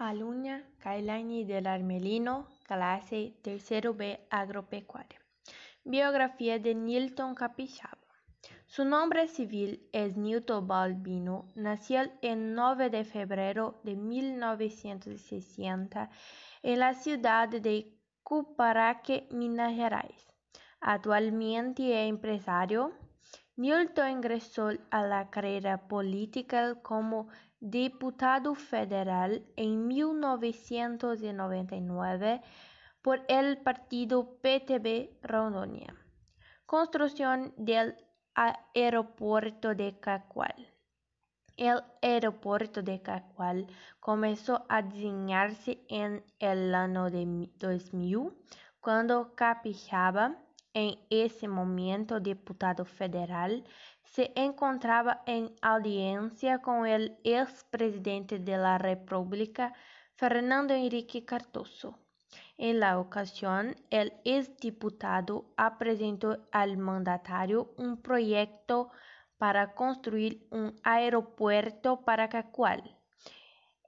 Alunha Kailani del Armelino, clase tercero B agropecuaria. Biografía de Nilton Capixaba. Su nombre civil es Newton Balbino. Nació el 9 de febrero de 1960 en la ciudad de Cuparaque, Minas Gerais. Actualmente es empresario. Newton ingresó a la carrera política como diputado federal en 1999 por el partido PTB Rondônia. Construcción del aeropuerto de Cacual. El aeropuerto de Cacual comenzó a diseñarse en el año de 2000, cuando Capixaba, en ese momento diputado federal, se encontraba en audiencia con el expresidente de la República, Fernando Henrique Cardoso. En la ocasión, el exdiputado presentó al mandatario un proyecto para construir un aeropuerto para Cacual.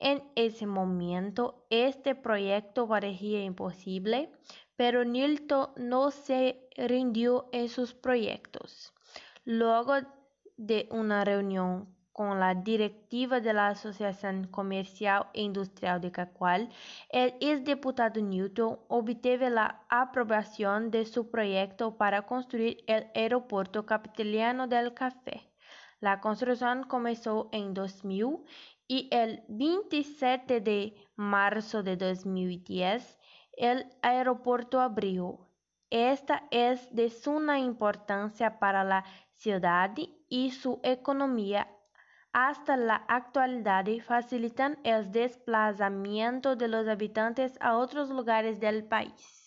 En ese momento, este proyecto parecía imposible, pero Nilton no se rindió en sus proyectos. Luego de una reunión con la directiva de la Asociación Comercial e Industrial de Cacual, el exdiputado Newton obtuvo la aprobación de su proyecto para construir el aeropuerto capitaliano del café. La construcción comenzó en 2000 y el 27 de marzo de 2010 el aeropuerto abrió. Esta es de suma importancia para la ciudad y su economía hasta la actualidad facilitan el desplazamiento de los habitantes a otros lugares del país.